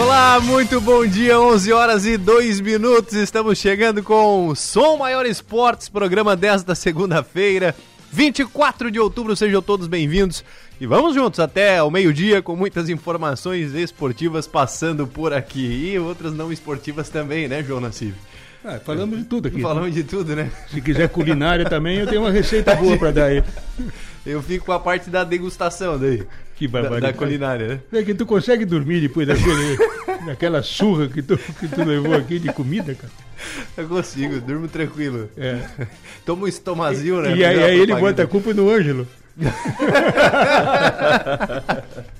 Olá, muito bom dia, 11 horas e 2 minutos. Estamos chegando com Som Maior Esportes, programa desta segunda-feira, 24 de outubro. Sejam todos bem-vindos e vamos juntos até o meio-dia com muitas informações esportivas passando por aqui e outras não esportivas também, né, João Nassif? Ah, falamos de tudo aqui. Falamos de tudo, né? Se quiser culinária também, eu tenho uma receita boa para dar aí. Eu fico com a parte da degustação daí. Que barbaridade. Da, da culinária, né? É que tu consegue dormir depois daquele, daquela surra que tu, que tu levou aqui de comida, cara. Eu consigo, durmo tranquilo. É. Tomo um estomazil, né? E aí, aí ele bota a culpa no Ângelo.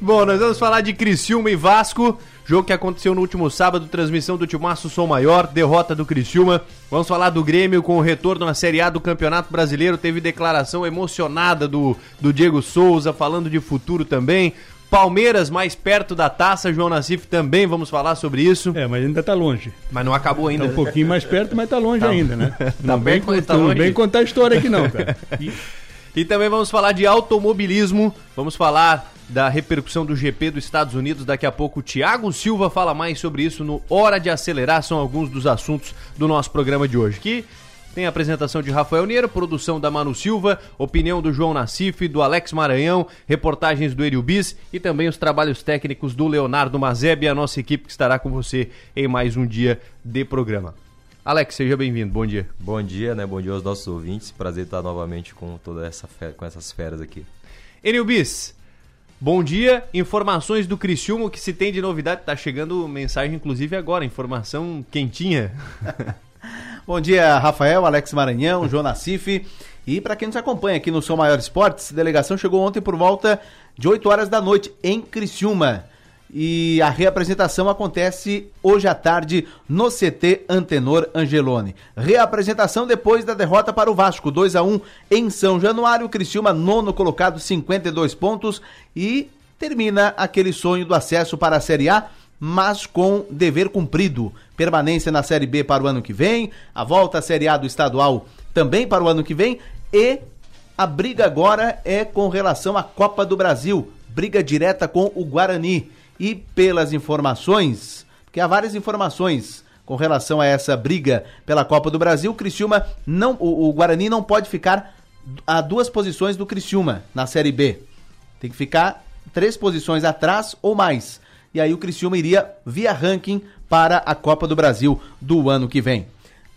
Bom, nós vamos falar de Criciúma e Vasco. Jogo que aconteceu no último sábado, transmissão do Timaço Som Maior, derrota do Criciúma. Vamos falar do Grêmio com o retorno na Série A do Campeonato Brasileiro. Teve declaração emocionada do, do Diego Souza, falando de futuro também. Palmeiras mais perto da taça, João Nassif também vamos falar sobre isso. É, mas ainda tá longe. Mas não acabou ainda. Tá um pouquinho mais perto, mas tá longe tá. ainda, né? Tá não bem, bem, tá longe. bem contar a história aqui não, cara. E... e também vamos falar de automobilismo, vamos falar da repercussão do GP dos Estados Unidos. Daqui a pouco o Thiago Silva fala mais sobre isso no Hora de Acelerar. São alguns dos assuntos do nosso programa de hoje. Que tem a apresentação de Rafael Neiro, produção da Manu Silva, opinião do João Nassif, do Alex Maranhão, reportagens do Erio Bis e também os trabalhos técnicos do Leonardo Mazeb e a nossa equipe que estará com você em mais um dia de programa. Alex, seja bem-vindo. Bom dia. Bom dia, né? Bom dia aos nossos ouvintes. Prazer estar novamente com toda essa com essas feras aqui. Enil Bis, Bom dia, informações do Criciúma, que se tem de novidade, tá chegando mensagem inclusive agora, informação quentinha. Bom dia, Rafael, Alex Maranhão, João Nassif. E para quem nos acompanha aqui no São Maior Esportes, a delegação chegou ontem por volta de 8 horas da noite em Criciúma. E a reapresentação acontece hoje à tarde no CT Antenor Angelone. Reapresentação depois da derrota para o Vasco, 2 a 1 em São Januário. Criciúma, nono colocado, 52 pontos. E termina aquele sonho do acesso para a Série A, mas com dever cumprido. Permanência na Série B para o ano que vem, a volta à Série A do estadual também para o ano que vem. E a briga agora é com relação à Copa do Brasil. Briga direta com o Guarani e pelas informações, porque há várias informações com relação a essa briga pela Copa do Brasil, o Criciúma não, o, o Guarani não pode ficar a duas posições do Criciúma na Série B. Tem que ficar três posições atrás ou mais. E aí o Criciúma iria via ranking para a Copa do Brasil do ano que vem.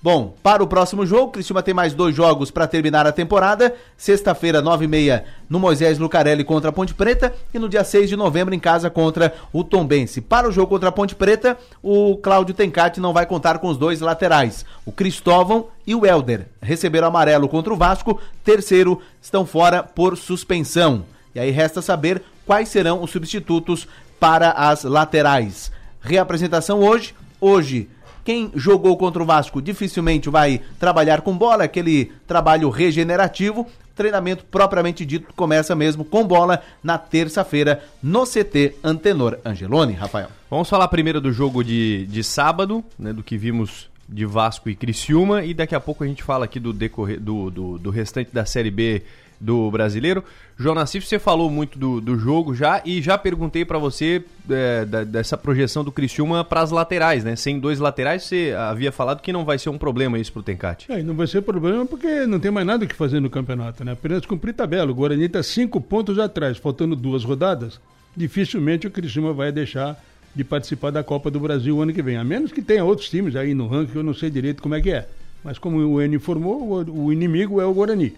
Bom, para o próximo jogo, o tem mais dois jogos para terminar a temporada. Sexta-feira, 9h30, no Moisés Lucarelli contra a Ponte Preta. E no dia 6 de novembro, em casa contra o Tombense. Para o jogo contra a Ponte Preta, o Cláudio Tencati não vai contar com os dois laterais. O Cristóvão e o Helder receberam amarelo contra o Vasco. Terceiro, estão fora por suspensão. E aí resta saber quais serão os substitutos para as laterais. Reapresentação hoje. Hoje quem jogou contra o Vasco dificilmente vai trabalhar com bola, aquele trabalho regenerativo. Treinamento propriamente dito começa mesmo com bola na terça-feira no CT Antenor Angeloni, Rafael. Vamos falar primeiro do jogo de, de sábado, né, do que vimos de Vasco e Criciúma, e daqui a pouco a gente fala aqui do, decorrer, do, do, do restante da Série B do brasileiro. João Nassif, você falou muito do, do jogo já e já perguntei para você é, da, dessa projeção do Criciúma para as laterais, né? Sem dois laterais, você havia falado que não vai ser um problema isso pro Tencate. É, não vai ser problema porque não tem mais nada que fazer no campeonato, né? Apenas cumprir tabela. O Guarani está cinco pontos atrás, faltando duas rodadas. Dificilmente o Criciúma vai deixar de participar da Copa do Brasil ano que vem. A menos que tenha outros times aí no ranking, eu não sei direito como é que é. Mas como o N informou, o inimigo é o Guarani.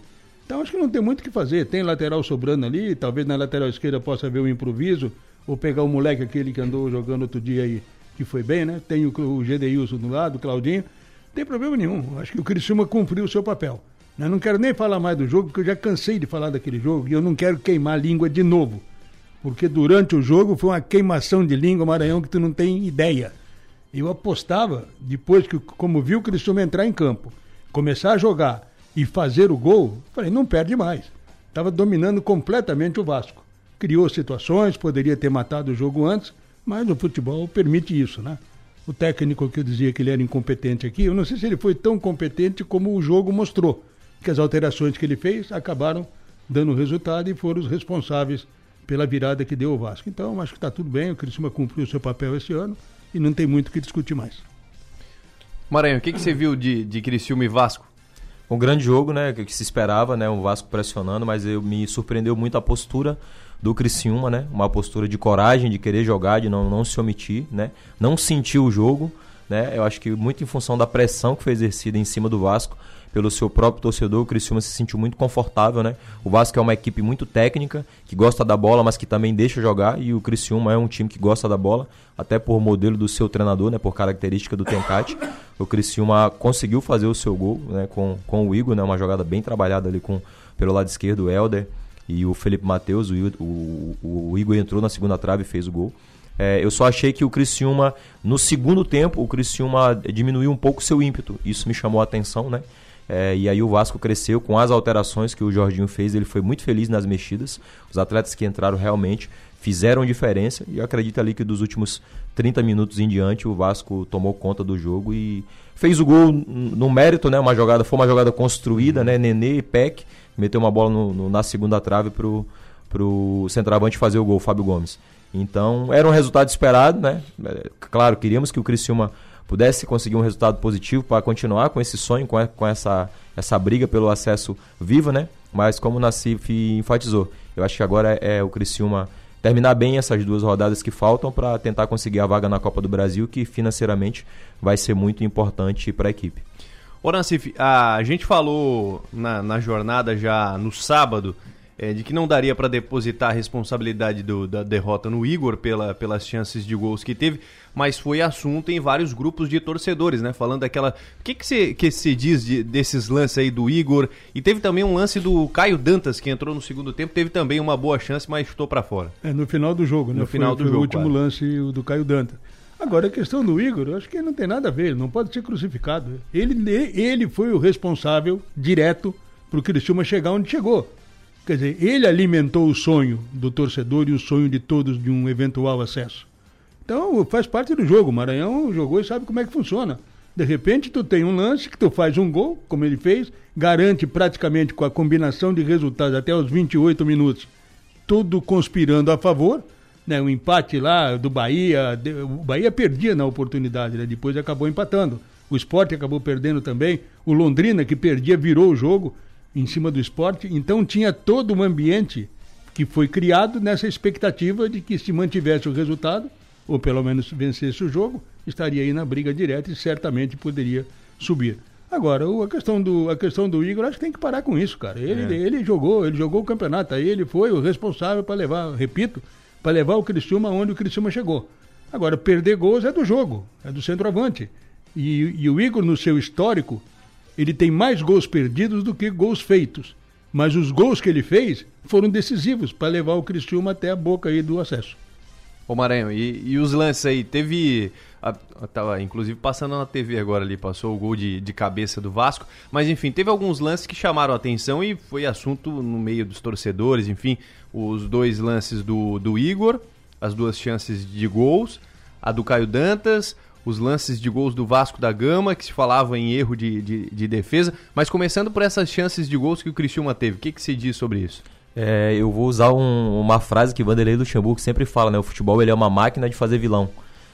Então acho que não tem muito o que fazer. Tem lateral sobrando ali, talvez na lateral esquerda possa haver um improviso, ou pegar o moleque aquele que andou jogando outro dia aí, que foi bem, né? Tem o, o Gedeilson do lado, o Claudinho. Não tem problema nenhum. Acho que o Criciúma cumpriu o seu papel. Eu não quero nem falar mais do jogo, porque eu já cansei de falar daquele jogo e eu não quero queimar a língua de novo. Porque durante o jogo foi uma queimação de língua, Maranhão, que tu não tem ideia. Eu apostava, depois que, como viu o Criciúma entrar em campo, começar a jogar e fazer o gol, falei, não perde mais. Estava dominando completamente o Vasco. Criou situações, poderia ter matado o jogo antes, mas o futebol permite isso, né? O técnico que eu dizia que ele era incompetente aqui, eu não sei se ele foi tão competente como o jogo mostrou, que as alterações que ele fez acabaram dando resultado e foram os responsáveis pela virada que deu o Vasco. Então, acho que está tudo bem, o Criciúma cumpriu o seu papel esse ano e não tem muito o que discutir mais. Maranhão, o que, que você viu de, de Criciúma e Vasco? Um grande jogo, né? Que se esperava, né? Um Vasco pressionando, mas eu, me surpreendeu muito a postura do Criciúma, né? Uma postura de coragem, de querer jogar, de não, não se omitir, né? Não sentir o jogo, né? Eu acho que muito em função da pressão que foi exercida em cima do Vasco pelo seu próprio torcedor, o Criciúma se sentiu muito confortável, né? O Vasco é uma equipe muito técnica, que gosta da bola, mas que também deixa jogar, e o Criciúma é um time que gosta da bola, até por modelo do seu treinador, né? Por característica do Tencate. O Criciúma conseguiu fazer o seu gol, né? Com, com o Igor, né? Uma jogada bem trabalhada ali com, pelo lado esquerdo, o Helder e o Felipe Matheus. O, o, o Igor entrou na segunda trave e fez o gol. É, eu só achei que o Criciúma, no segundo tempo, o Criciúma diminuiu um pouco seu ímpeto. Isso me chamou a atenção, né? É, e aí o Vasco cresceu com as alterações que o Jorginho fez. Ele foi muito feliz nas mexidas. Os atletas que entraram realmente fizeram diferença. E eu acredito ali que dos últimos 30 minutos em diante o Vasco tomou conta do jogo e fez o gol no mérito, né? Uma jogada, foi uma jogada construída, né? Nenê e Peck meteu uma bola no, no, na segunda trave pro, pro centroavante fazer o gol, Fábio Gomes. Então, era um resultado esperado, né? É, claro, queríamos que o Criciúma pudesse conseguir um resultado positivo para continuar com esse sonho, com, essa, essa briga pelo acesso vivo, né? Mas como o Nassif enfatizou, eu acho que agora é, é o Criciúma terminar bem essas duas rodadas que faltam para tentar conseguir a vaga na Copa do Brasil, que financeiramente vai ser muito importante para a equipe. Ô Nassif, a gente falou na, na jornada já no sábado é, de que não daria para depositar a responsabilidade do, da derrota no Igor pela, pelas chances de gols que teve, mas foi assunto em vários grupos de torcedores, né? Falando daquela. O que, que, você, que você diz de, desses lances aí do Igor? E teve também um lance do Caio Dantas, que entrou no segundo tempo, teve também uma boa chance, mas chutou para fora. É, no final do jogo, né? No final foi, do foi jogo. o último claro. lance do Caio Dantas. Agora, a questão do Igor, eu acho que não tem nada a ver, ele não pode ser crucificado. Ele, ele foi o responsável direto para o Criciúma chegar onde chegou. Quer dizer, ele alimentou o sonho do torcedor e o sonho de todos de um eventual acesso. Então, faz parte do jogo. O Maranhão jogou e sabe como é que funciona. De repente, tu tem um lance que tu faz um gol, como ele fez, garante praticamente com a combinação de resultados até os 28 minutos, tudo conspirando a favor. Né, o empate lá do Bahia, o Bahia perdia na oportunidade, né, depois acabou empatando. O esporte acabou perdendo também. O Londrina, que perdia, virou o jogo em cima do esporte. Então tinha todo um ambiente que foi criado nessa expectativa de que se mantivesse o resultado, ou pelo menos vencesse o jogo, estaria aí na briga direta e certamente poderia subir. Agora, a questão do, a questão do Igor, acho que tem que parar com isso, cara. Ele, é. ele jogou, ele jogou o campeonato, aí ele foi o responsável para levar, repito, para levar o Criciúma onde o Criciúma chegou. Agora, perder gols é do jogo, é do centroavante. E, e o Igor, no seu histórico, ele tem mais gols perdidos do que gols feitos. Mas os gols que ele fez foram decisivos para levar o Criciúma até a boca aí do acesso. Ô Maranhão, e, e os lances aí? Teve. A, a, tava inclusive passando na TV agora ali, passou o gol de, de cabeça do Vasco. Mas enfim, teve alguns lances que chamaram a atenção e foi assunto no meio dos torcedores. Enfim, os dois lances do, do Igor, as duas chances de gols, a do Caio Dantas, os lances de gols do Vasco da Gama, que se falava em erro de, de, de defesa. Mas começando por essas chances de gols que o Criciúma teve, o que, que se diz sobre isso? É, eu vou usar um, uma frase que Vanderlei Luxemburgo sempre fala, né? O futebol ele é uma máquina de fazer vilão.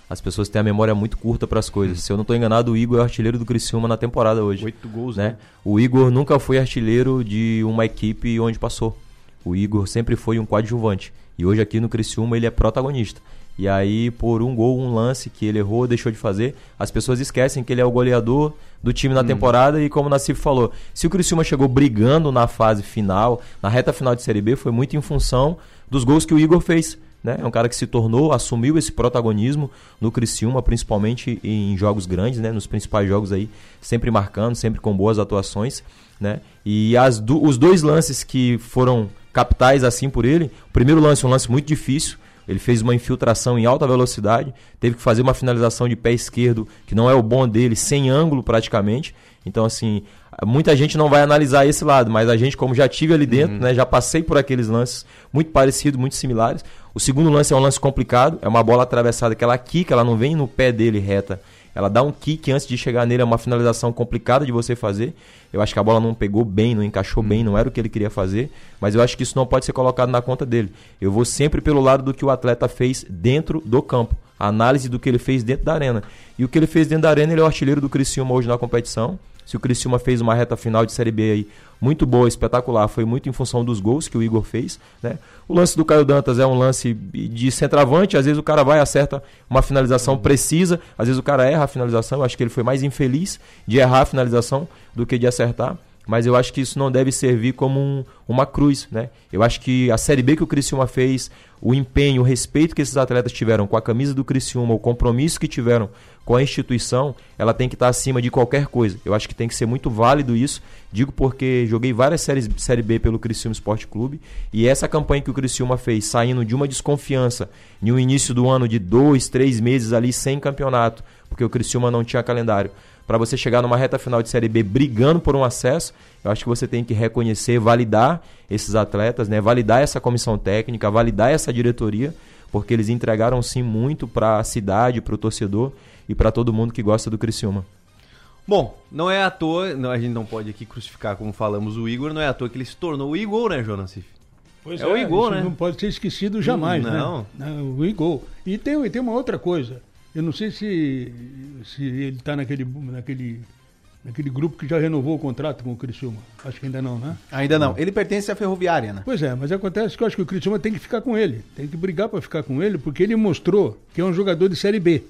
As pessoas têm a memória muito curta para as coisas. Se eu não estou enganado, o Igor é o artilheiro do Criciúma na temporada hoje. Oito gols, né? né? O Igor nunca foi artilheiro de uma equipe onde passou. O Igor sempre foi um coadjuvante. E hoje aqui no Criciúma ele é protagonista. E aí, por um gol, um lance que ele errou, deixou de fazer, as pessoas esquecem que ele é o goleador do time na hum. temporada. E como o Nassif falou, se o Criciúma chegou brigando na fase final, na reta final de Série B, foi muito em função dos gols que o Igor fez. Né? É um cara que se tornou, assumiu esse protagonismo no Criciúma, principalmente em jogos grandes, né? nos principais jogos aí, sempre marcando, sempre com boas atuações. Né? E as do, os dois lances que foram capitais assim por ele, o primeiro lance, um lance muito difícil, ele fez uma infiltração em alta velocidade, teve que fazer uma finalização de pé esquerdo, que não é o bom dele, sem ângulo praticamente. Então, assim, muita gente não vai analisar esse lado, mas a gente, como já tive ali dentro, uhum. né, já passei por aqueles lances muito parecidos, muito similares. O segundo lance é um lance complicado, é uma bola atravessada que ela quica, ela não vem no pé dele reta, ela dá um kick antes de chegar nele, é uma finalização complicada de você fazer. Eu acho que a bola não pegou bem, não encaixou bem, não era o que ele queria fazer, mas eu acho que isso não pode ser colocado na conta dele. Eu vou sempre pelo lado do que o atleta fez dentro do campo, a análise do que ele fez dentro da arena. E o que ele fez dentro da arena, ele é o artilheiro do Criciúma hoje na competição. Se o Criciúma fez uma reta final de Série B aí muito boa, espetacular, foi muito em função dos gols que o Igor fez. Né? O lance do Caio Dantas é um lance de centroavante, às vezes o cara vai e acerta uma finalização precisa, às vezes o cara erra a finalização, eu acho que ele foi mais infeliz de errar a finalização do que de acertar mas eu acho que isso não deve servir como um, uma cruz, né? Eu acho que a Série B que o Criciúma fez, o empenho, o respeito que esses atletas tiveram com a camisa do Criciúma, o compromisso que tiveram com a instituição, ela tem que estar acima de qualquer coisa. Eu acho que tem que ser muito válido isso. Digo porque joguei várias séries Série B pelo Criciúma Esporte Clube e essa campanha que o Criciúma fez, saindo de uma desconfiança no início do ano de dois, três meses ali sem campeonato, porque o Criciúma não tinha calendário, para você chegar numa reta final de Série B brigando por um acesso, eu acho que você tem que reconhecer, validar esses atletas, né? validar essa comissão técnica, validar essa diretoria, porque eles entregaram sim muito para a cidade, para o torcedor e para todo mundo que gosta do Criciúma. Bom, não é à toa, não, a gente não pode aqui crucificar como falamos o Igor, não é à toa que ele se tornou o Igor, né, Jonas Cif? Pois é, é o Igor, né? Não pode ser esquecido jamais, não. né? Não. O Igor. E tem, tem uma outra coisa. Eu não sei se, se ele está naquele, naquele, naquele grupo que já renovou o contrato com o Criciúma. Acho que ainda não, né? Ainda não. Ele pertence à Ferroviária, né? Pois é, mas acontece que eu acho que o Criciúma tem que ficar com ele. Tem que brigar para ficar com ele, porque ele mostrou que é um jogador de Série B.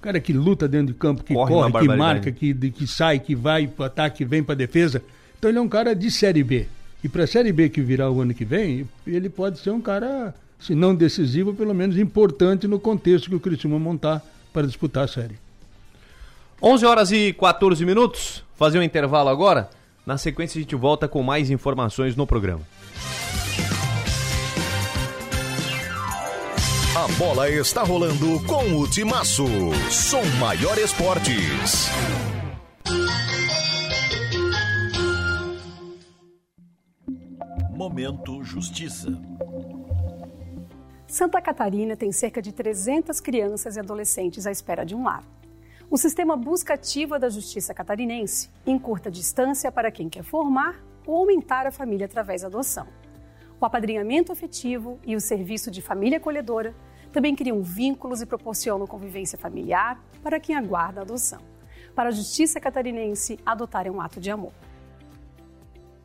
O cara que luta dentro de campo, que corre, corre que marca, que, que sai, que vai para ataque, vem para defesa. Então ele é um cara de Série B. E para a Série B que virá o ano que vem, ele pode ser um cara se não decisivo, pelo menos importante no contexto que o Criciúma montar para disputar a série. 11 horas e 14 minutos, fazer um intervalo agora. Na sequência a gente volta com mais informações no programa. A bola está rolando com o Timaço. Som Maior Esportes. Momento Justiça. Santa Catarina tem cerca de 300 crianças e adolescentes à espera de um lar. O sistema busca ativa da Justiça Catarinense encurta distância para quem quer formar ou aumentar a família através da adoção. O apadrinhamento afetivo e o serviço de família acolhedora também criam vínculos e proporcionam convivência familiar para quem aguarda a adoção. Para a Justiça Catarinense, adotar é um ato de amor.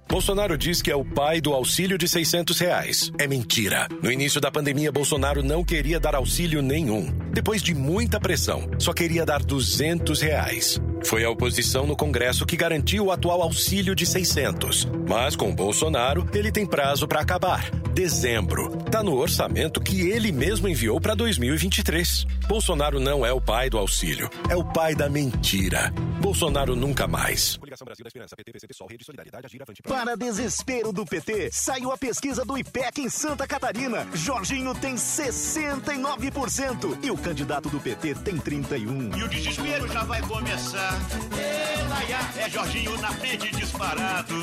Bolsonaro diz que é o pai do auxílio de 600 reais. É mentira. No início da pandemia, Bolsonaro não queria dar auxílio nenhum. Depois de muita pressão, só queria dar 200 reais. Foi a oposição no Congresso que garantiu o atual auxílio de 600. Mas com Bolsonaro, ele tem prazo para acabar. Dezembro. Tá no orçamento que ele mesmo enviou para 2023. Bolsonaro não é o pai do auxílio, é o pai da mentira. Bolsonaro nunca mais. Para desespero do PT, saiu a pesquisa do IPEC em Santa Catarina. Jorginho tem 69% e o candidato do PT tem 31. E o desespero já vai começar. É Jorginho na frente disparado.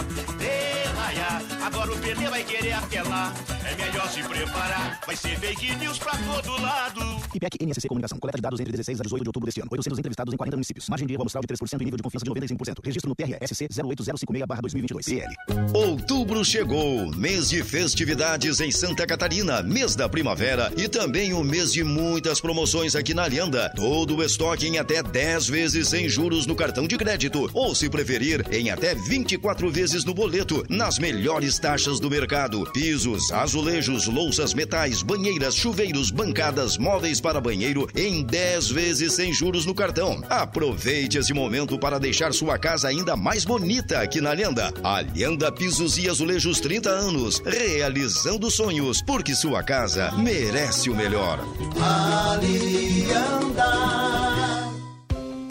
Elaia, agora o PT vai querer apelar. É melhor se preparar, vai ser fake news pra todo lado. IPEC NSC Comunicação, coleta de dados entre 16 a 18 de outubro deste ano. 800 entrevistados em 40 municípios. Margem de erro amostral de 3% e nível de confiança de 95%. Registro no TRSC 08056-2022. CL. Outubro chegou, mês de festividades em Santa Catarina, mês da primavera e também o mês de muitas promoções aqui na Lenda. Todo o estoque em até 10 vezes sem juros no cartão de crédito ou, se preferir, em até 24 vezes no boleto, nas melhores taxas do mercado. Pisos, azulejos, louças, metais, banheiras, chuveiros, bancadas, móveis para banheiro em 10 vezes sem juros no cartão. Aproveite esse momento para deixar sua casa ainda mais bonita aqui na Lenda. A Lenda Pisos e Azulejos 30 anos, realizando sonhos, porque sua casa merece o melhor. Alianda.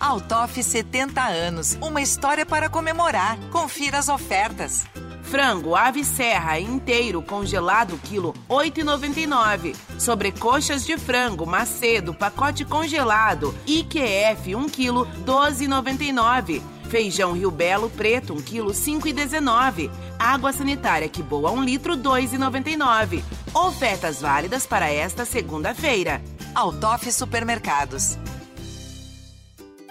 Altoff 70 anos, uma história para comemorar. Confira as ofertas. Frango ave serra inteiro congelado quilo 8,99. Sobrecoxas de frango macedo pacote congelado IQF 1 quilo 12,99. Feijão Rio Belo preto 1 quilo 5,19. Água sanitária que boa 1 litro 2,99. Ofertas válidas para esta segunda-feira. Altoff Supermercados.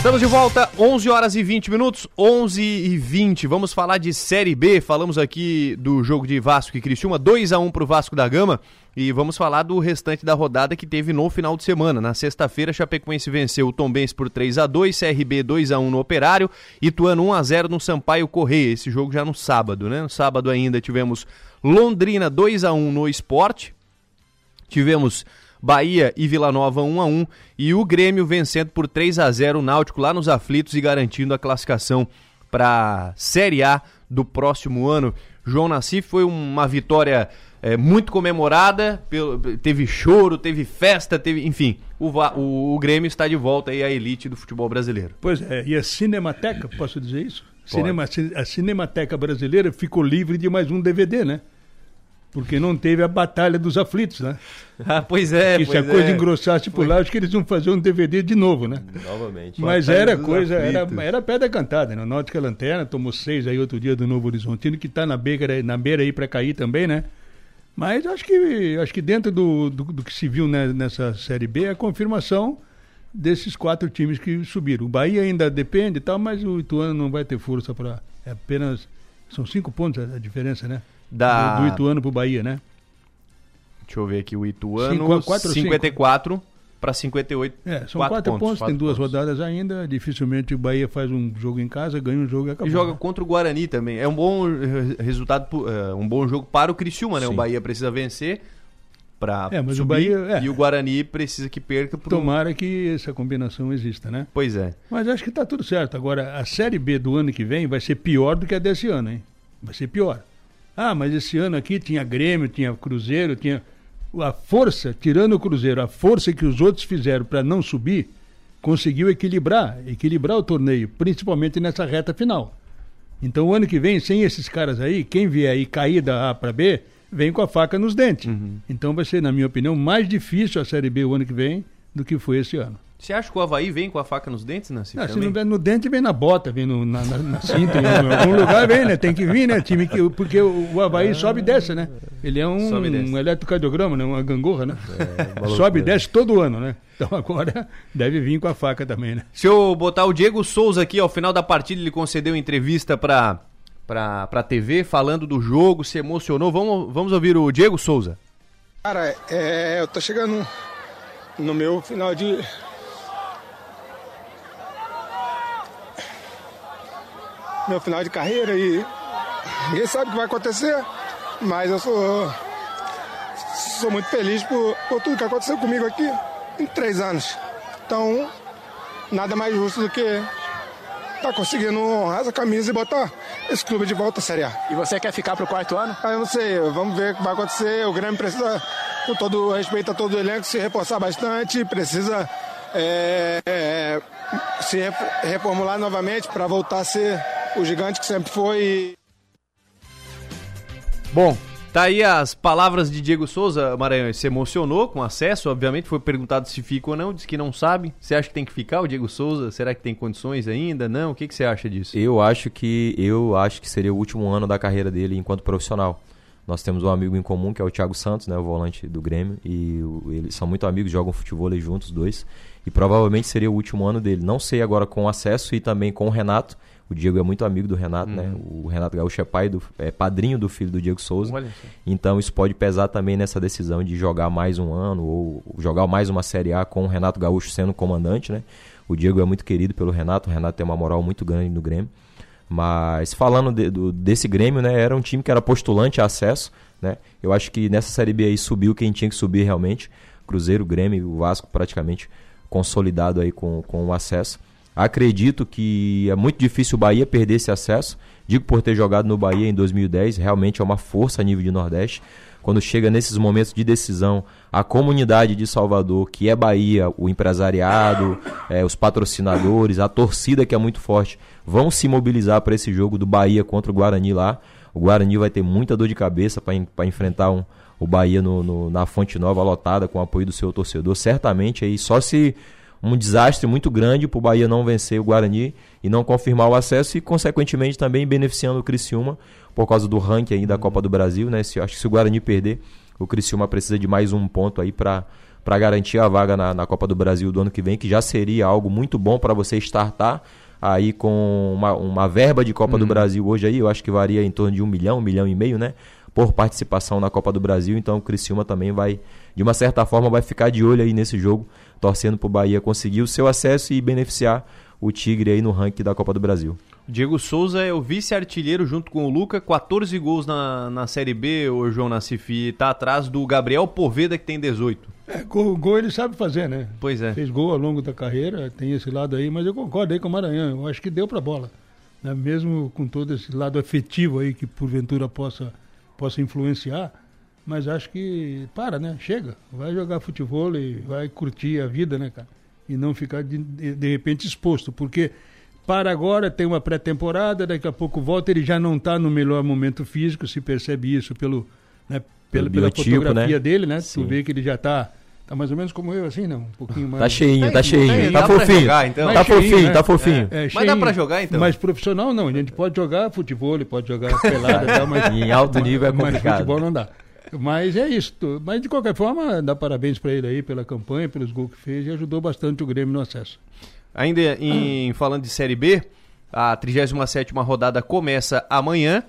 Estamos de volta, 11 horas e 20 minutos, 11 e 20. Vamos falar de Série B. Falamos aqui do jogo de Vasco e Criciúma, 2 a 1 para o Vasco da Gama. E vamos falar do restante da rodada que teve no final de semana. Na sexta-feira, Chapecoense venceu o Tombense por 3 a 2 CRB 2 a 1 no Operário, Ituano 1 a 0 no Sampaio Correia. Esse jogo já no sábado, né? No sábado ainda tivemos Londrina 2 a 1 no Esporte. Tivemos Bahia e Vila Nova 1 a 1 e o Grêmio vencendo por 3 a 0 o Náutico lá nos aflitos e garantindo a classificação para Série A do próximo ano. João Nassif foi uma vitória é, muito comemorada, pelo, teve choro, teve festa, teve, enfim, o, o, o, Grêmio está de volta aí à elite do futebol brasileiro. Pois é, e a Cinemateca, posso dizer isso? Cinema, a Cinemateca Brasileira ficou livre de mais um DVD, né? Porque não teve a Batalha dos Aflitos, né? Ah, pois é, E pois se a coisa é. engrossasse por lá, acho que eles iam fazer um DVD de novo, né? Novamente. Mas Batalha era coisa, era, Aflitos. era pedra cantada, né? O Náutica Lanterna tomou seis aí outro dia do Novo Horizontino, que está na beira, na beira aí para cair também, né? Mas acho que, acho que dentro do, do, do que se viu né, nessa Série B, é a confirmação desses quatro times que subiram. O Bahia ainda depende e tal, mas o Ituano não vai ter força para. É apenas. São cinco pontos a, a diferença, né? Da- Do, do Ituano pro Bahia, né? Deixa eu ver aqui, o Ituano, Cinco- quatro ou cinco? 54 para 58. É, são quatro, pontos, tem duas rodadas ainda. Dificilmente o Bahia faz um jogo em casa, ganha um jogo e acabou. E joga contra o Guarani também. É um bom eh, resultado, eh, um bom jogo para o Criciúma, né? O Sim. Bahia precisa vencer. para É, mas o subir Bahia- é. e o Guarani precisa que perca pro... Tomara que essa combinação exista, né? Pois é. Mas acho que está tudo certo. Agora, a Série B do ano que vem vai ser pior do que a desse ano, hein? Vai ser pior. Ah, mas esse ano aqui tinha Grêmio, tinha Cruzeiro, tinha. A força, tirando o Cruzeiro, a força que os outros fizeram para não subir, conseguiu equilibrar, equilibrar o torneio, principalmente nessa reta final. Então, o ano que vem, sem esses caras aí, quem vier aí cair da A para B, vem com a faca nos dentes. Uhum. Então, vai ser, na minha opinião, mais difícil a Série B o ano que vem do que foi esse ano. Você acha que o Havaí vem com a faca nos dentes, Nancy? Ah, se não vem no dente, vem na bota, vem no, na, na, na cinta, em algum lugar vem, né? Tem que vir, né? Time que, porque o, o Havaí sobe e desce, né? Ele é um, um eletrocardiograma, né? Uma gangorra, né? uma sobe e loucura. desce todo ano, né? Então agora deve vir com a faca também, né? Se eu botar o Diego Souza aqui, ao final da partida ele concedeu entrevista pra, pra, pra TV, falando do jogo, se emocionou. Vamos, vamos ouvir o Diego Souza. Cara, é, eu tô chegando no meu final de. Meu final de carreira e ninguém sabe o que vai acontecer, mas eu sou, sou muito feliz por, por tudo que aconteceu comigo aqui em três anos. Então, nada mais justo do que tá conseguindo honrar essa camisa e botar esse clube de volta à Série A. E você quer ficar pro quarto ano? Ah, eu não sei, vamos ver o que vai acontecer. O Grêmio precisa, com todo respeito a todo o elenco, se reforçar bastante, precisa é, é, se ref- reformular novamente para voltar a ser o gigante que sempre foi. Bom, tá aí as palavras de Diego Souza, Maranhão. Se emocionou com acesso, obviamente foi perguntado se fica ou não, disse que não sabe. Você acha que tem que ficar o Diego Souza? Será que tem condições ainda? Não? O que, que você acha disso? Eu acho que eu acho que seria o último ano da carreira dele enquanto profissional. Nós temos um amigo em comum que é o Thiago Santos, né, o volante do Grêmio, e o- eles são muito amigos, jogam futebol aí juntos os dois. E provavelmente seria o último ano dele. Não sei agora com o acesso e também com o Renato. O Diego é muito amigo do Renato, né? O Renato Gaúcho é pai do é padrinho do filho do Diego Souza. Então isso pode pesar também nessa decisão de jogar mais um ano ou jogar mais uma Série A com o Renato Gaúcho sendo comandante, né? O Diego é muito querido pelo Renato, o Renato tem uma moral muito grande no Grêmio. Mas falando de- do- desse Grêmio, né? Era um time que era postulante a acesso, né? Eu acho que nessa Série B aí subiu quem tinha que subir realmente. Cruzeiro, Grêmio e o Vasco praticamente consolidado aí com, com o acesso. Acredito que é muito difícil o Bahia perder esse acesso. Digo por ter jogado no Bahia em 2010, realmente é uma força a nível de Nordeste. Quando chega nesses momentos de decisão, a comunidade de Salvador, que é Bahia, o empresariado, eh, os patrocinadores, a torcida que é muito forte, vão se mobilizar para esse jogo do Bahia contra o Guarani lá. O Guarani vai ter muita dor de cabeça para enfrentar um, o Bahia no, no- na Fonte Nova lotada com o apoio do seu torcedor. Certamente aí só se um desastre muito grande para o Bahia não vencer o Guarani e não confirmar o acesso e consequentemente também beneficiando o Criciúma por causa do ranking aí da Copa do Brasil, né? Se, acho que se o Guarani perder, o Criciúma precisa de mais um ponto aí para para garantir a vaga na, na Copa do Brasil do ano que vem, que já seria algo muito bom para você startar aí com uma, uma verba de Copa do Brasil hoje aí, eu acho que varia em torno de um milhão, um milhão e meio, né? Por participação na Copa do Brasil, então o Criciúma também vai, de uma certa forma, vai ficar de olho aí nesse jogo, torcendo pro Bahia conseguir o seu acesso e beneficiar o Tigre aí no ranking da Copa do Brasil. O Diego Souza é o vice-artilheiro junto com o Luca, 14 gols na, na Série B, o João Nassif, e tá atrás do Gabriel Poveda, que tem 18. É, gol, gol ele sabe fazer, né? Pois é. Fez gol ao longo da carreira, tem esse lado aí, mas eu concordo aí com o Maranhão. Eu acho que deu pra bola. né? Mesmo com todo esse lado afetivo aí que porventura possa, possa influenciar. Mas acho que para, né? Chega. Vai jogar futebol e vai curtir a vida, né, cara? E não ficar de, de, de repente exposto. Porque para agora tem uma pré-temporada, daqui a pouco volta, ele já não está no melhor momento físico, se percebe isso pelo, né, pela, pela biotipo, fotografia né? dele, né? Sim. Tu vê que ele já tá, tá mais ou menos como eu, assim, não? Um pouquinho mais. Tá cheinho, tá cheinho, Tem, tá dá pra fofinho. jogar, então. Tá Mais fofinho, cheinho, né? tá fofinho. É, Mas dá cheinho. pra jogar, então? Mas profissional não, a gente pode jogar futebol, pode jogar pelada, tal, mas Em alto nível é mas complicado. futebol não dá. Mas é isso. Mas de qualquer forma, dá parabéns para ele aí pela campanha, pelos gols que fez e ajudou bastante o Grêmio no acesso. Ainda em falando de Série B, a 37ª rodada começa amanhã.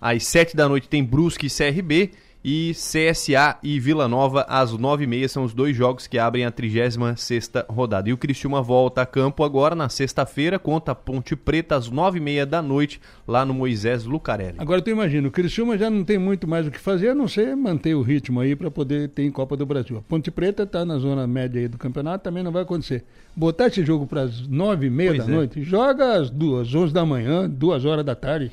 Às 7 da noite tem Brusque e CRB. E CSA e Vila Nova às 9h30 são os dois jogos que abrem a 36ª rodada. E o Criciúma volta a campo agora na sexta-feira contra a Ponte Preta às 9h30 da noite lá no Moisés Lucarelli. Agora tu imagina, o Criciúma já não tem muito mais o que fazer, a não ser manter o ritmo aí para poder ter em Copa do Brasil. A Ponte Preta está na zona média aí do campeonato, também não vai acontecer. Botar esse jogo para as 9h30 Pois da é. noite, joga às duas, 11 da manhã, duas horas da tarde.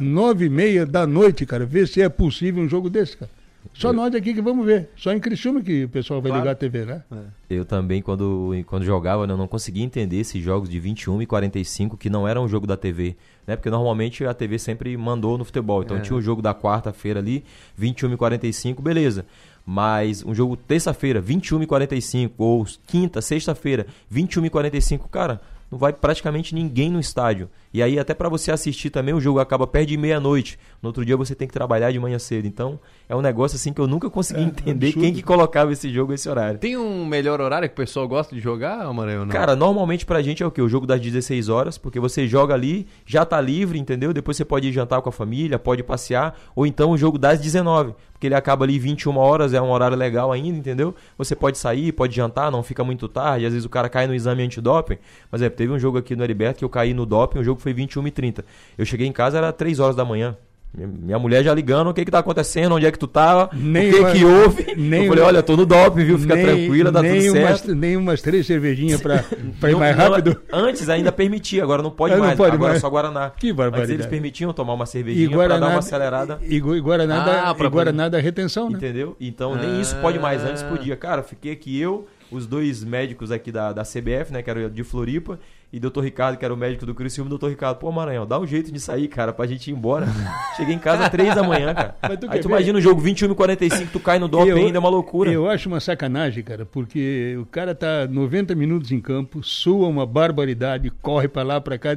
Nove e meia da noite, cara. Vê se é possível um jogo desse, cara. Só nós aqui que vamos ver. Só em Criciúma que o pessoal vai Claro. ligar a TV, né? Eu também, quando, quando jogava, né, eu não conseguia entender esses jogos de 21 e 45 que não eram um jogo da TV. Né? Porque normalmente a TV sempre mandou no futebol. Então É. tinha o jogo da quarta-feira ali, 21 e 45, beleza. Mas um jogo terça-feira, 21 e 45, ou quinta, sexta-feira, 21 e 45, cara, não vai praticamente ninguém no estádio. E aí, até pra você assistir também, o jogo acaba perto de meia-noite. No outro dia você tem que trabalhar de manhã cedo. Então, é um negócio assim que eu nunca consegui É, entender absurdo. quem que colocava esse jogo esse horário. Tem um melhor horário que o pessoal gosta de jogar? Não? Cara, normalmente pra gente é o quê? O jogo das 16 horas, porque você joga ali, já tá livre, entendeu? Depois você pode ir jantar com a família, pode passear, ou então o jogo das 19, porque ele acaba ali 21 horas, é um horário legal ainda, entendeu? Você pode sair, pode jantar, não fica muito tarde, às vezes o cara cai no exame antidoping, mas é, teve um jogo aqui no Heriberto que eu caí no doping, o jogo foi 21 e 30. Eu cheguei em casa, era 3 horas da manhã. Minha- mulher já ligando, o que que tá acontecendo, onde é que tu tava, Nem o que uma- que houve. nem eu falei, olha, tô no doping, viu? Fica Nem- tranquila, dá nem tudo umas, certo. Nem umas três cervejinhas pra, pra ir Não- mais não- rápido. antes ainda permitia, agora não pode Ah, não mais. pode agora mais. é só Guaraná. Que barbaridade. Antes eles permitiam tomar uma E cervejinha pra dar Guaraná, uma acelerada. e, Gu- e Guaraná, Ah, pra e Guaraná dá retenção, né? Entendeu? Então nem isso pode mais. Antes Ah. podia. Cara, fiquei aqui eu, os dois médicos aqui da, da CBF, né? Que era de Floripa, e Dr. Ricardo, que era o médico do Criciúma, Dr. Ricardo, pô, Maranhão, dá um jeito de sair, cara, pra gente ir embora. Cheguei em casa às três da manhã, cara. Mas tu Aí tu ver? imagina o jogo 21 e 45, tu cai no doping Eu- ainda, é uma loucura. Eu acho uma sacanagem, cara, porque o cara tá 90 minutos em campo, sua uma barbaridade, corre pra lá, pra cá,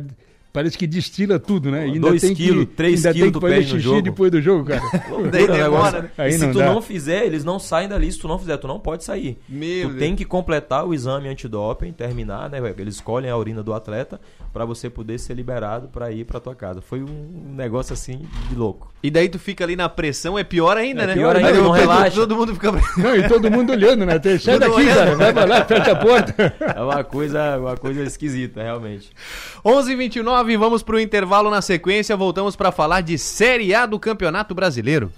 parece que destila tudo, né? Ainda Dois tem quilos, três quilos fazer perde no jogo. depois do jogo, cara. Daí demora, né? Aí e se tu dá. não fizer, eles não saem dali. Se tu não fizer, tu não pode sair. Meu tu Deus. tem que completar o exame antidoping, terminar, né? Eles escolhem a urina do atleta pra você poder ser liberado pra ir pra tua casa. Foi um negócio assim de louco. E daí tu fica ali na pressão, é pior ainda, É né? pior ainda, não relaxa. Todo mundo fica... Não, e todo mundo olhando, né? Tem- Sai Todo daqui, olhando. cara, vai pra lá, fecha a porta. É uma coisa, uma coisa esquisita, realmente. 11h29, vamos pro intervalo na sequência, voltamos pra falar de Série A do Campeonato Brasileiro.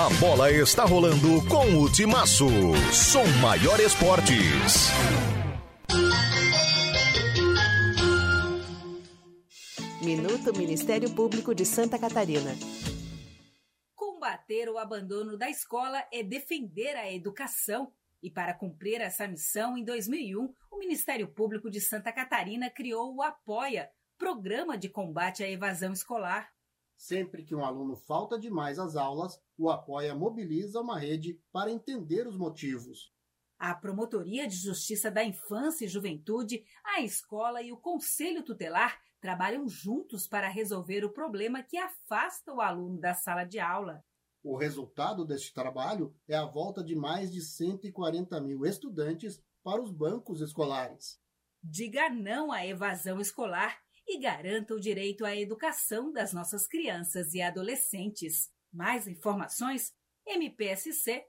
A bola está rolando com o Timaço. Som Maior Esportes. Minuto Ministério Público de Santa Catarina. Combater o abandono da escola é defender a educação. E para cumprir essa missão, em 2001, o Ministério Público de Santa Catarina criou o Apoia, Programa de Combate à Evasão Escolar. Sempre que um aluno falta demais às aulas, o Apoia mobiliza uma rede para entender os motivos. A Promotoria de Justiça da Infância e Juventude, a escola e o Conselho Tutelar trabalham juntos para resolver o problema que afasta o aluno da sala de aula. O resultado deste trabalho é a volta de mais de 140 mil estudantes para os bancos escolares. Diga não à evasão escolar e garanta o direito à educação das nossas crianças e adolescentes. Mais informações: mpsc.mp.br.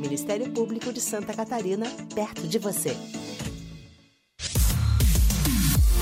Ministério Público de Santa Catarina, perto de você.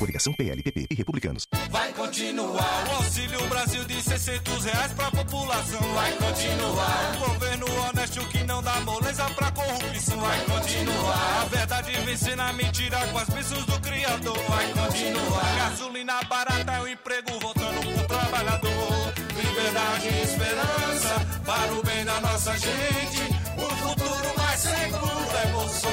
Coligação PLPP e Republicanos. Vai continuar o Auxílio Brasil de 600 reais pra população. Vai continuar o governo honesto que não dá moleza pra corrupção. Vai continuar a verdade vencer na mentira com as bênçãos do Criador. Vai continuar gasolina barata é o emprego voltando pro trabalhador. Liberdade e esperança para o bem da nossa gente. O futuro mais seguro é Bolsonaro.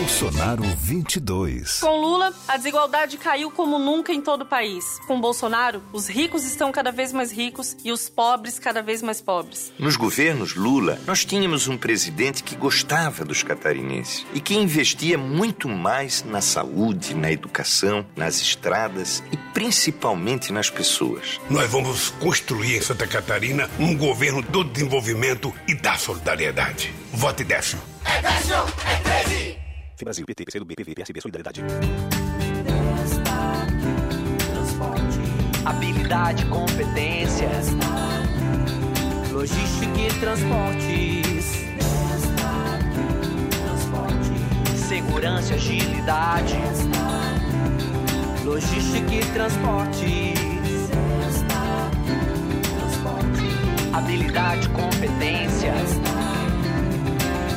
Bolsonaro 22. Com Lula, a desigualdade caiu como nunca em todo o país. Com Bolsonaro, os ricos estão cada vez mais ricos e os pobres cada vez mais pobres. Nos governos Lula, nós tínhamos um presidente que gostava dos catarinenses e que investia muito mais na saúde, na educação, nas estradas e principalmente nas pessoas. Nós vamos construir em Santa Catarina um governo do desenvolvimento e da solidariedade. Vote Décio. É Décio, é 13! Brasil, PT, PCdoB, PV, PSB, Solidariedade. Habilidade, competência. Logística e transportes. Segurança agilidade. Logística e transportes. Habilidade, competência.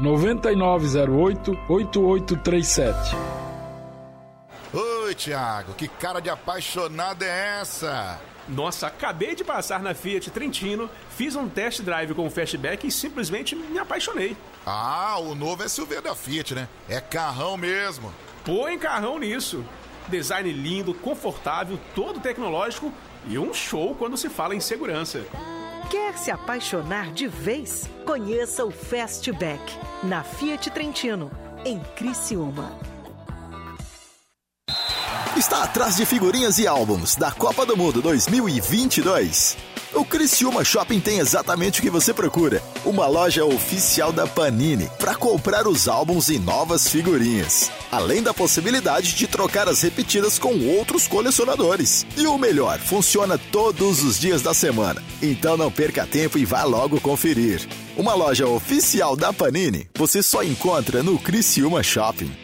9908 8837. Oi, Thiago, que cara de apaixonado é essa? Nossa, acabei de passar na Fiat Trentino, fiz um test drive com o Fastback e simplesmente me apaixonei. Ah, o novo SUV da Fiat, né? É carrão mesmo. Põe carrão nisso. Design lindo, confortável, todo tecnológico e um show quando se fala em segurança. Quer se apaixonar de vez? Conheça o Fastback na Fiat Trentino, em Criciúma. Está atrás de figurinhas e álbuns da Copa do Mundo 2022. O Criciúma Shopping tem exatamente o que você procura. Uma loja oficial da Panini para comprar os álbuns e novas figurinhas. Além da possibilidade de trocar as repetidas com outros colecionadores. E o melhor, funciona todos os dias da semana. Então não perca tempo e vá logo conferir. Uma loja oficial da Panini você só encontra no Criciúma Shopping.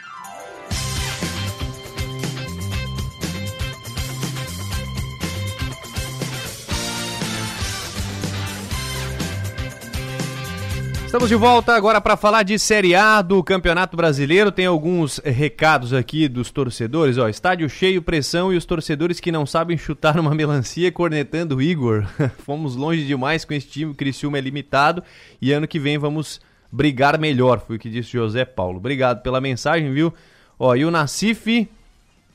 Estamos de volta agora para falar de Série A do Campeonato Brasileiro. Tem alguns recados aqui dos torcedores. Ó, estádio cheio, pressão e os torcedores que não sabem chutar uma melancia cornetando o Igor. Fomos longe demais com esse time. O Criciúma é limitado e ano que vem vamos brigar melhor. Foi o que disse José Paulo. Obrigado pela mensagem, viu? Ó, e o Nacif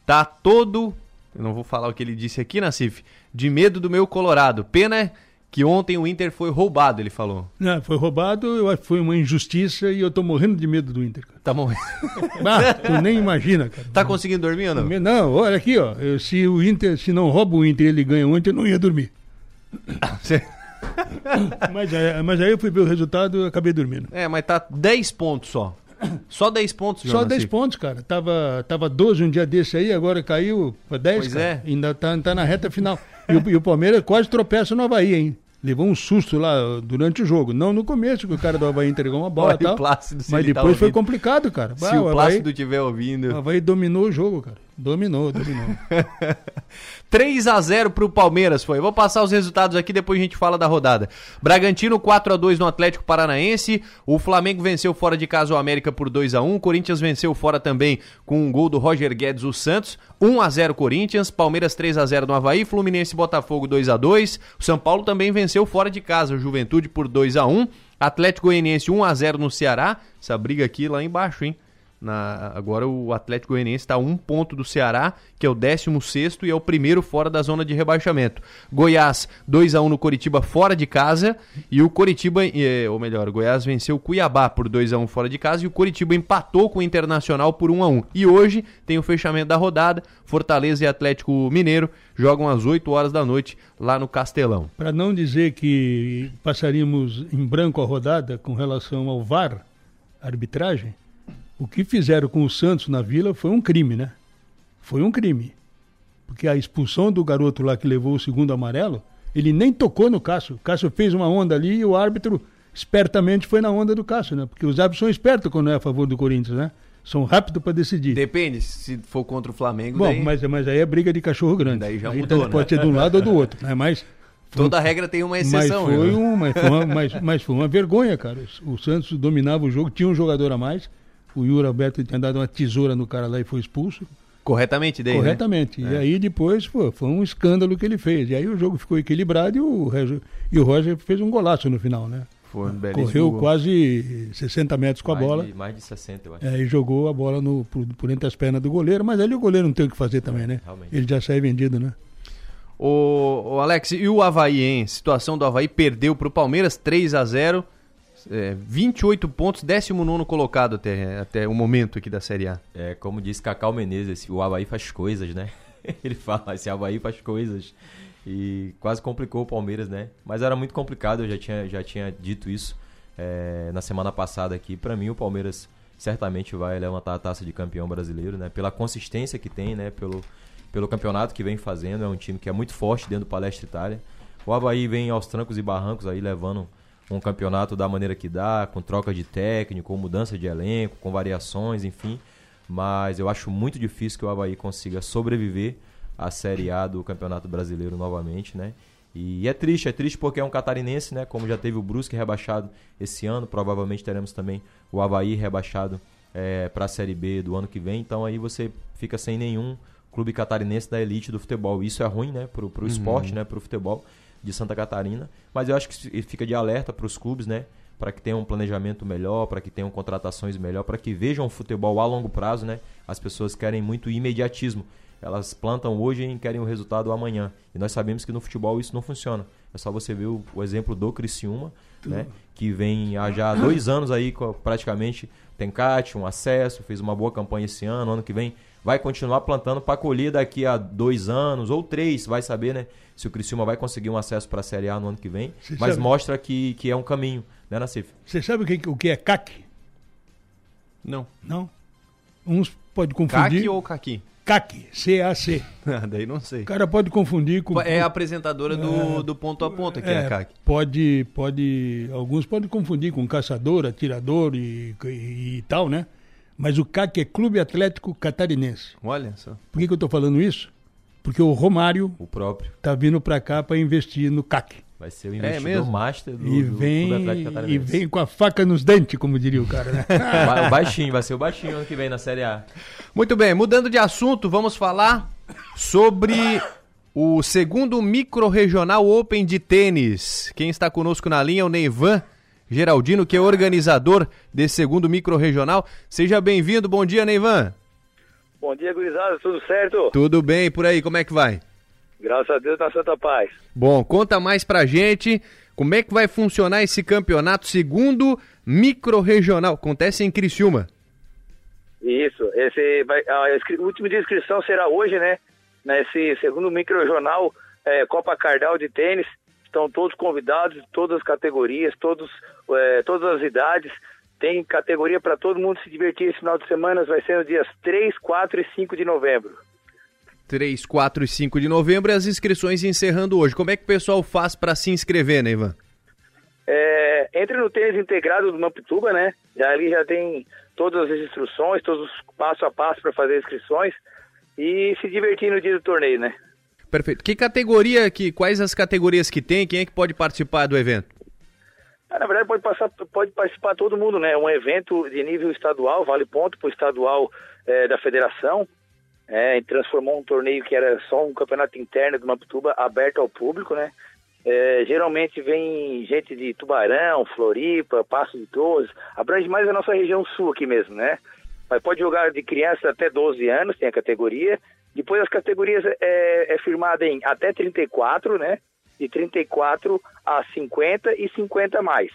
tá todo. Eu não vou falar o que ele disse aqui, Nacif. De medo do meu Colorado. Pena que ontem o Inter foi roubado, ele falou. Não, foi roubado, eu foi uma injustiça e eu tô morrendo de medo do Inter. Cara. Tá morrendo. Ah, tu nem imagina, cara. Tá conseguindo dormir ou não? Não, olha aqui, ó. Eu, se o Inter, se não rouba o Inter ele ganha ontem, eu não ia dormir. mas, aí, mas aí eu fui ver o resultado e acabei dormindo. É, mas tá 10 pontos só. Só 10 pontos, Só 10 pontos, cara. Tava, tava 12 um dia desse aí, agora caiu para 10. Pois cara. é. Ainda tá, tá na reta final. E o, e o Palmeiras quase tropeça no Havaí, hein? Levou um susto lá durante o jogo. Não no começo, que o cara do Havaí entregou uma bola Olha e tal. Plácido, mas tá depois foi ouvindo. complicado, cara. Se o Havaí- Plácido estiver ouvindo. O Havaí dominou o jogo, cara. Dominou, dominou. 3 a 0 pro Palmeiras foi. Vou passar os resultados aqui, depois a gente fala da rodada. Bragantino 4 a 2 no Atlético Paranaense. O Flamengo venceu fora de casa o América por 2 a 1. O Corinthians venceu fora também com um gol do Roger Guedes o Santos. 1 a 0 Corinthians, Palmeiras 3 a 0 no Havaí, Fluminense e Botafogo 2 a 2. O São Paulo também venceu fora de casa o Juventude por 2 a 1. Atlético Goianiense 1 a 0 no Ceará. Essa briga aqui lá embaixo, hein? Na- agora o Atlético Goianiense está a um ponto do Ceará, que é o 16 e é o primeiro fora da zona de rebaixamento. Goiás 2 a 1 no Coritiba fora de casa e o Coritiba, eh, ou melhor, Goiás venceu o Cuiabá por 2 a 1 fora de casa e o Coritiba empatou com o Internacional por 1 a 1. E hoje tem o fechamento da rodada. Fortaleza e Atlético Mineiro jogam às 8 horas da noite lá no Castelão. Para não dizer que passaríamos em branco a rodada com relação ao VAR, arbitragem, o que fizeram com o Santos na Vila foi um crime, né? Foi um crime. Porque a expulsão do garoto lá que levou o segundo amarelo, ele nem tocou no Cássio. O Cássio fez uma onda ali e o árbitro espertamente foi na onda do Cássio, né? Porque os árbitros são espertos quando é a favor do Corinthians, né? São rápidos para decidir. Depende, se for contra o Flamengo, Bom, daí... mas, mas aí é briga de cachorro grande. Daí já Aí mudou, tanto pode né? ser de um lado ou do outro, né? Mas Toda regra tem uma exceção. mas foi, né? um, mas, foi uma, mas, mas foi uma vergonha, cara. O Santos dominava o jogo, tinha um jogador a mais. O Yuri Alberto tinha dado uma tesoura no cara lá e foi expulso. Corretamente daí, né? Corretamente. E É. aí depois pô, foi um escândalo que ele fez. E aí o jogo ficou equilibrado e o, e o Roger fez um golaço no final, né? Foi um Correu gol. quase 60 metros com a mais bola. De, mais de 60, eu acho. É, e jogou a bola no, por, por entre as pernas do goleiro, mas ali o goleiro não tem o que fazer também, né? realmente. Ele já sai vendido, né? O, Alex, e o Havaí, hein? Situação do Havaí perdeu pro Palmeiras 3 a 0 é, 28 pontos, 19 colocado até, até o momento aqui da Série A. É, como disse Cacau Menezes, o Havaí faz coisas, né? Ele fala, esse Havaí faz coisas. E quase complicou o Palmeiras, né? Mas era muito complicado, eu já tinha, já tinha dito isso é, na semana passada aqui. Pra mim, o Palmeiras certamente vai levantar a taça de campeão brasileiro, né? Pela consistência que tem, né? Pelo, pelo campeonato que vem fazendo. É um time que é muito forte dentro do Palestra Itália. O Havaí vem aos trancos e barrancos aí, levando um campeonato da maneira que dá, com troca de técnico, com mudança de elenco, com variações, enfim. Mas eu acho muito difícil que o Havaí consiga sobreviver à Série A do Campeonato Brasileiro novamente, né? E é triste, é triste porque é um catarinense, né? Como já teve o Brusque rebaixado esse ano, provavelmente teremos também o Havaí rebaixado para a Série B do ano que vem. Então aí você fica sem nenhum clube catarinense da elite do futebol. Isso é ruim, né? Pro, pro Uhum. esporte, né? Pro futebol de Santa Catarina. Mas eu acho que fica de alerta para os clubes, né? Para que tenham um planejamento melhor, para que tenham contratações melhor, para que vejam o futebol a longo prazo, né? As pessoas querem muito imediatismo. Elas plantam hoje e querem o resultado amanhã. E nós sabemos que no futebol isso não funciona. É só você ver o, o exemplo do Criciúma, né? Que vem há já dois anos aí, praticamente, tem CAT, um acesso, fez uma boa campanha esse ano, ano que vem vai continuar plantando para colher daqui a dois anos ou três, vai saber, né? Se o Criciúma vai conseguir um acesso para a Série A no ano que vem. Você mas sabe- mostra que, que é um caminho, né, Nassif? Você sabe o que, o que é CAC? Não. Não? Uns pode confundir. CAC ou Caqui? CAC, C-A-C. Ah, Daí não sei. O cara pode confundir com. É a apresentadora do, do ponto a ponto aqui, a CAC. Pode, pode. Alguns podem confundir com caçador, atirador e, e, e tal, né? Mas o CAC é Clube Atlético Catarinense. Olha só. Por que, que eu tô falando isso? Porque o Romário O próprio. tá vindo para cá para investir no CAC. Vai ser o É investidor mesmo? master do, E do vem, Clube Atlético e Catarinense. vem com a faca nos dentes, como diria o cara, né? O baixinho, vai ser o baixinho ano que vem na Série A. Muito bem, mudando de assunto, vamos falar sobre o segundo micro-regional Open de tênis. Quem está conosco na linha é o Neivan Geraldino, que é organizador desse segundo micro-regional. Seja bem-vindo, bom dia, Neivan. Bom dia, gurizada, tudo certo? Tudo bem por aí, como é que vai? Graças a Deus, na Santa Paz. Bom, conta mais pra gente como é que vai funcionar esse campeonato segundo micro-regional. Acontece em Criciúma. Isso, esse vai, a o último dia de inscrição será hoje, né? Nesse segundo microjornal é, Copa Cardal de Tênis. Estão todos convidados, de todas as categorias, todos, é, todas as idades. Tem categoria para todo mundo se divertir esse final de semana, vai ser nos dias 3, 4 e 5 de novembro. 3, 4 e 5 de novembro e as inscrições encerrando hoje. Como é que o pessoal faz para se inscrever, né, Ivan? É, entre no tênis integrado do Mampituba, né? Já ali já tem todas as instruções, todos os passo a passo para fazer inscrições e se divertir no dia do torneio, né? Perfeito. Que categoria, que, quais as categorias que tem? Quem é que pode participar do evento? Ah, na verdade, pode, passar, pode participar todo mundo, né? É um evento de nível estadual, vale ponto para o estadual é, da federação. É, transformou um torneio que era só um campeonato interno do Mampituba aberto ao público, né? É, geralmente vem gente de Tubarão, Floripa, Passo de Torres, abrange mais a nossa região sul aqui mesmo, né? Mas pode jogar de criança até 12 anos, tem a categoria. Depois as categorias é, é firmada em até 34, né? De 34 a 50 e 50 mais.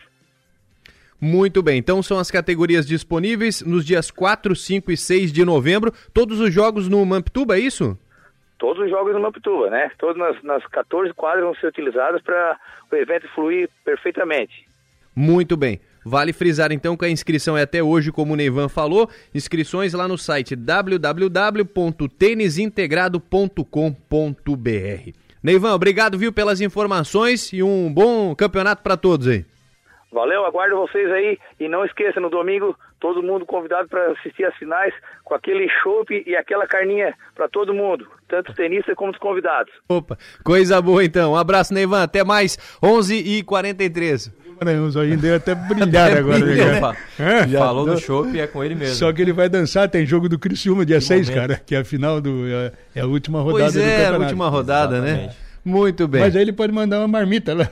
Muito bem, então são as categorias disponíveis nos dias 4, 5 e 6 de novembro. Todos os jogos no Mamptuba, é isso? Todos os jogos no Mamptuba, né? Todas nas, nas 14 quadras vão ser utilizadas para o evento fluir perfeitamente. Muito bem. Vale frisar então que a inscrição é até hoje, como o Neivan falou. Inscrições lá no site www.tênisintegrado.com.br. Neivan, obrigado, viu, pelas informações e um bom campeonato para todos aí. Valeu, aguardo vocês aí e não esqueça, no domingo, todo mundo convidado para assistir as finais com aquele chopp e aquela carninha para todo mundo, tanto os tenistas como os convidados. Opa, coisa boa então. Um abraço, Neivan. Até mais, 11h43. Os olhinhos dele até brilhar agora. Né? É? Falou do chopp é com ele mesmo. Só que ele vai dançar, tem jogo do Criciúma dia 6, cara, que é a final do. É, é a última rodada pois é, a última rodada, Exatamente. né? Muito bem. Mas aí ele pode mandar uma marmita lá.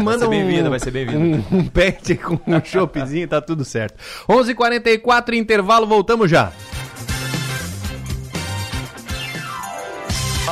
Manda vai ser bem-vindo, vai ser bem-vindo. Um, um pet com um choppzinho, tá tudo certo. 11:44 h 44 intervalo, voltamos já.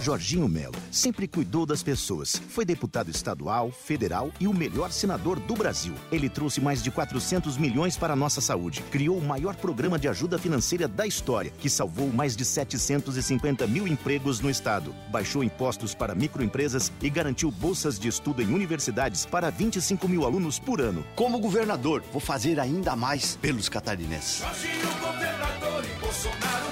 Jorginho Melo sempre cuidou das pessoas. Foi deputado estadual, federal e o melhor senador do Brasil. Ele trouxe mais de 400 milhões para a nossa saúde. Criou o maior programa de ajuda financeira da história, que salvou mais de 750 mil empregos no estado. Baixou impostos para microempresas e garantiu bolsas de estudo em universidades para 25 mil alunos por ano. Como governador, vou fazer ainda mais pelos catarinenses. Jorginho, governador e Bolsonaro.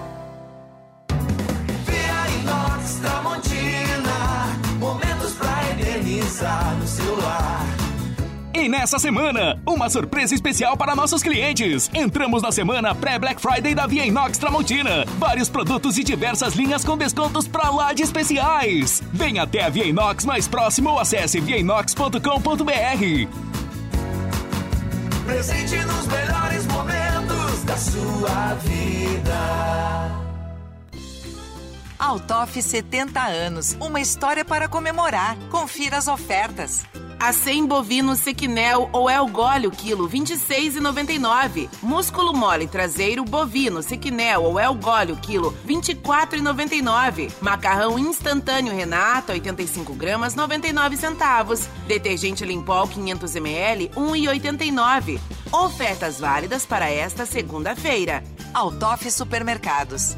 Nessa semana, uma surpresa especial para nossos clientes. Entramos na semana pré-Black Friday da Via Inox Tramontina. Vários produtos e diversas linhas com descontos pra lá de especiais. Venha até a Via Inox mais próximo ou acesse viainox.com.br. Presente nos melhores momentos da sua vida. Altoff 70 anos, uma história para comemorar. Confira as ofertas. Acém bovino sequinel ou elgólio quilo 26,99. Músculo mole traseiro bovino sequinel ou elgólio quilo 24,99. Macarrão instantâneo Renata 85 gramas 99 centavos. Detergente Limpol 500 ml 1,89. Ofertas válidas para esta segunda-feira. Altoff Supermercados.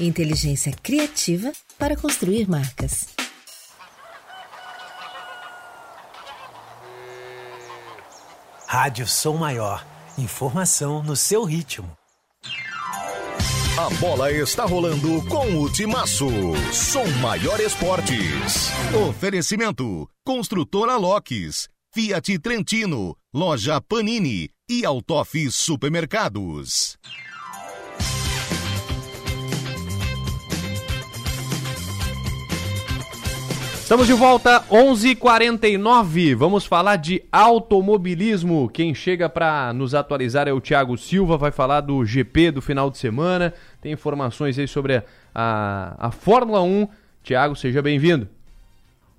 Inteligência criativa para construir marcas. Rádio Som Maior. Informação no seu ritmo. A bola está rolando com o Timaço. Som Maior Esportes. Oferecimento: Construtora Locks, Fiat Trentino, Loja Panini e Altoff Supermercados. Estamos de volta, 11:49. Vamos falar de automobilismo. Quem chega para nos atualizar é o Thiago Silva, vai falar do GP do final de semana. Tem informações aí sobre a, a, a Fórmula 1. Thiago, seja bem-vindo.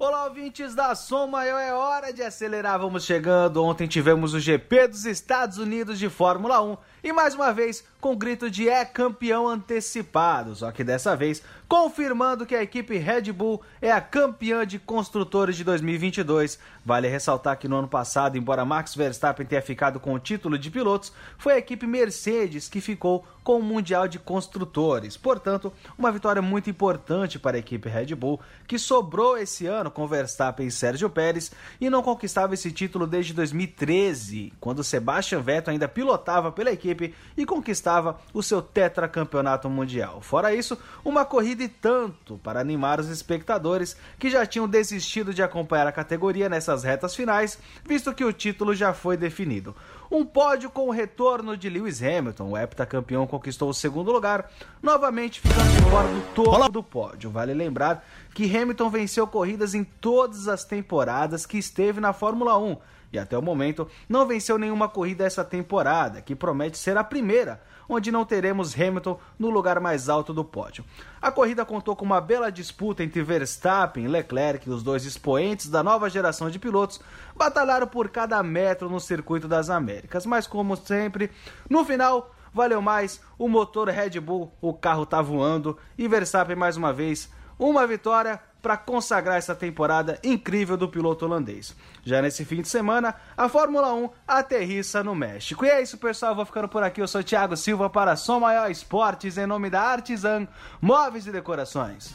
Olá, ouvintes da Som Maior, é hora de acelerar. Vamos chegando. Ontem tivemos o GP dos Estados Unidos de Fórmula 1 e mais uma vez com grito de é campeão antecipado. Só que dessa vez confirmando que a equipe Red Bull é a campeã de construtores de 2022. Vale ressaltar que no ano passado, embora Max Verstappen tenha ficado com o título de pilotos, foi a equipe Mercedes que ficou com o Mundial de Construtores. Portanto, uma vitória muito importante para a equipe Red Bull, que sobrou esse ano com Verstappen e Sérgio Pérez e não conquistava esse título desde 2013, quando Sebastian Vettel ainda pilotava pela equipe e conquistava o seu tetracampeonato mundial. Fora isso, uma corrida e tanto para animar os espectadores que já tinham desistido de acompanhar a categoria nessas retas finais, visto que o título já foi definido. Um pódio com o retorno de Lewis Hamilton, o heptacampeão conquistou o segundo lugar, novamente ficando de fora do topo do pódio. Vale lembrar que Hamilton venceu corridas em todas as temporadas que esteve na Fórmula 1 e até o momento não venceu nenhuma corrida essa temporada, que promete ser a primeira onde não teremos Hamilton no lugar mais alto do pódio. A corrida contou com uma bela disputa entre Verstappen e Leclerc, os dois expoentes da nova geração de pilotos, batalharam por cada metro no circuito das Américas, mas como sempre, no final valeu mais o motor Red Bull, o carro tá voando e Verstappen mais uma vez uma vitória para consagrar essa temporada incrível do piloto holandês. Já nesse fim de semana, a Fórmula 1 aterrissa no México. E é isso, pessoal. Vou ficando por aqui. Eu sou Thiago Silva para Som Maior Esportes, em nome da Artisan Móveis e Decorações.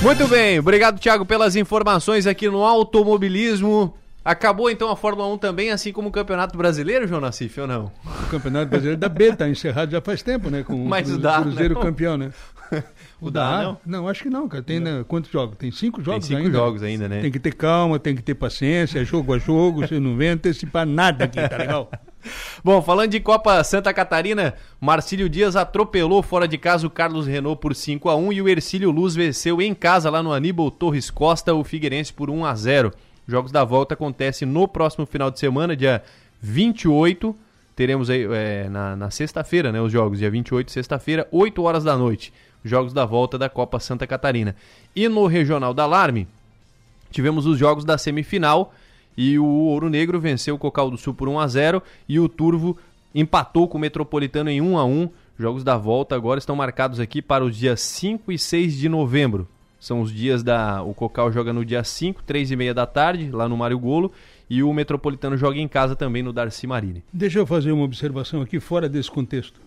Muito bem, obrigado Thiago pelas informações aqui no automobilismo. Acabou então a Fórmula 1 também, assim como o Campeonato Brasileiro, João Nassif, ou não? O Campeonato Brasileiro da B está encerrado já faz tempo, né? Com Mas o o da, Cruzeiro não. campeão, né? O da, não? Não, acho que não, cara. Tem né, quantos jogos? Tem cinco jogos cinco ainda. jogos ainda, né? Tem que ter calma, tem que ter paciência, é jogo a jogo, você não vem antecipar nada aqui, tá legal? Bom, falando de Copa Santa Catarina, Marcílio Dias atropelou fora de casa o Carlos Renault por 5 a 1 e o Ercílio Luz venceu em casa lá no Aníbal Torres Costa o Figueirense por 1 a 0. Jogos da volta acontecem no próximo final de semana, dia 28. Teremos aí é, na, na sexta-feira, né? Os jogos, dia 28, sexta-feira, 8 horas da noite. Jogos da volta da Copa Santa Catarina. E no Regional da Alarme, tivemos os jogos da semifinal e o Ouro Negro venceu o Cocal do Sul por 1 a 0 e o Turvo empatou com o Metropolitano em 1 a 1. Jogos da volta agora estão marcados aqui para os dias 5 e 6 de novembro. São os dias da. O Cocal joga no dia 5, 3 e meia da tarde, lá no Mário Golo. E o Metropolitano joga em casa também no Darcy Marini. Deixa eu fazer uma observação aqui fora desse contexto.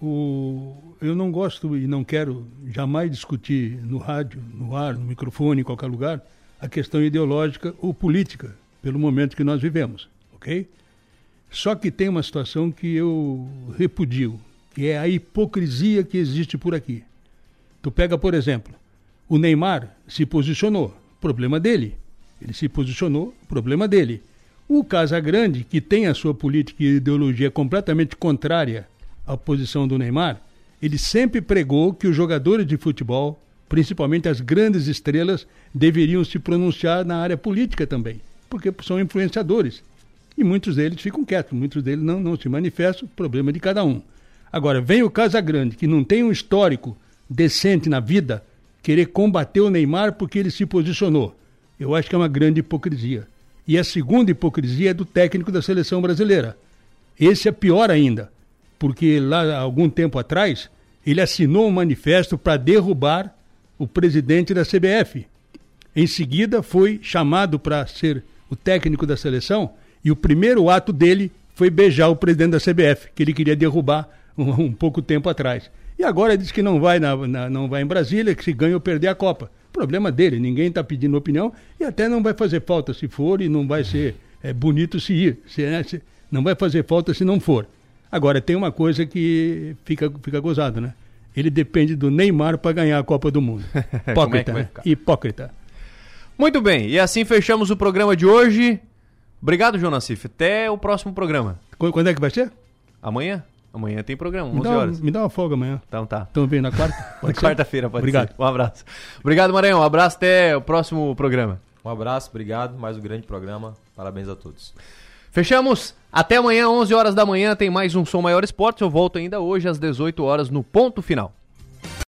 O... Eu não gosto e não quero jamais discutir no rádio, no ar, no microfone, em qualquer lugar, a questão ideológica ou política, pelo momento que nós vivemos, ok? Só que tem uma situação que eu repudio, que é a hipocrisia que existe por aqui. Tu pega, por exemplo, o Neymar se posicionou, problema dele. Ele se posicionou, problema dele. O Casagrande, que tem a sua política e ideologia completamente contrária à posição do Neymar, ele sempre pregou que os jogadores de futebol, principalmente as grandes estrelas, deveriam se pronunciar na área política também, porque são influenciadores. E muitos deles ficam quietos, muitos deles não, não se manifestam, problema de cada um. Agora, vem o Casagrande, que não tem um histórico decente na vida, querer combater o Neymar porque ele se posicionou. Eu acho que é uma grande hipocrisia. E a segunda hipocrisia é do técnico da seleção brasileira. Esse é pior ainda, porque lá algum tempo atrás ele assinou um manifesto para derrubar o presidente da CBF. Em seguida foi chamado para ser o técnico da seleção e o primeiro ato dele foi beijar o presidente da CBF, que ele queria derrubar um, um pouco tempo atrás. E agora diz que não vai, na, na, não vai em Brasília, que se ganha ou perder a Copa. Problema dele, ninguém está pedindo opinião e até não vai fazer falta se for e não vai ser é, bonito se ir. Se, né, se, não vai fazer falta se não for. Agora, tem uma coisa que fica, fica gozado, né? Ele depende do Neymar para ganhar a Copa do Mundo. Hipócrita, é né? ficar? Hipócrita. Muito bem, e assim fechamos o programa de hoje. Obrigado, João Nassif. Até o próximo programa. Quando é que vai ser? Amanhã? Amanhã tem programa, Me 11 dá, um- horas. me dá uma folga amanhã. Então tá. Estão vendo na quarta? Pode ser? Quarta-feira, pode Obrigado. ser. Um abraço. Obrigado, Maranhão. Um abraço até o próximo programa. Um abraço, obrigado. Mais um grande programa. Parabéns a todos. Fechamos. Até amanhã, 11 horas da manhã, tem mais um Som Maior Esporte. Eu volto ainda hoje às 18 horas no ponto final.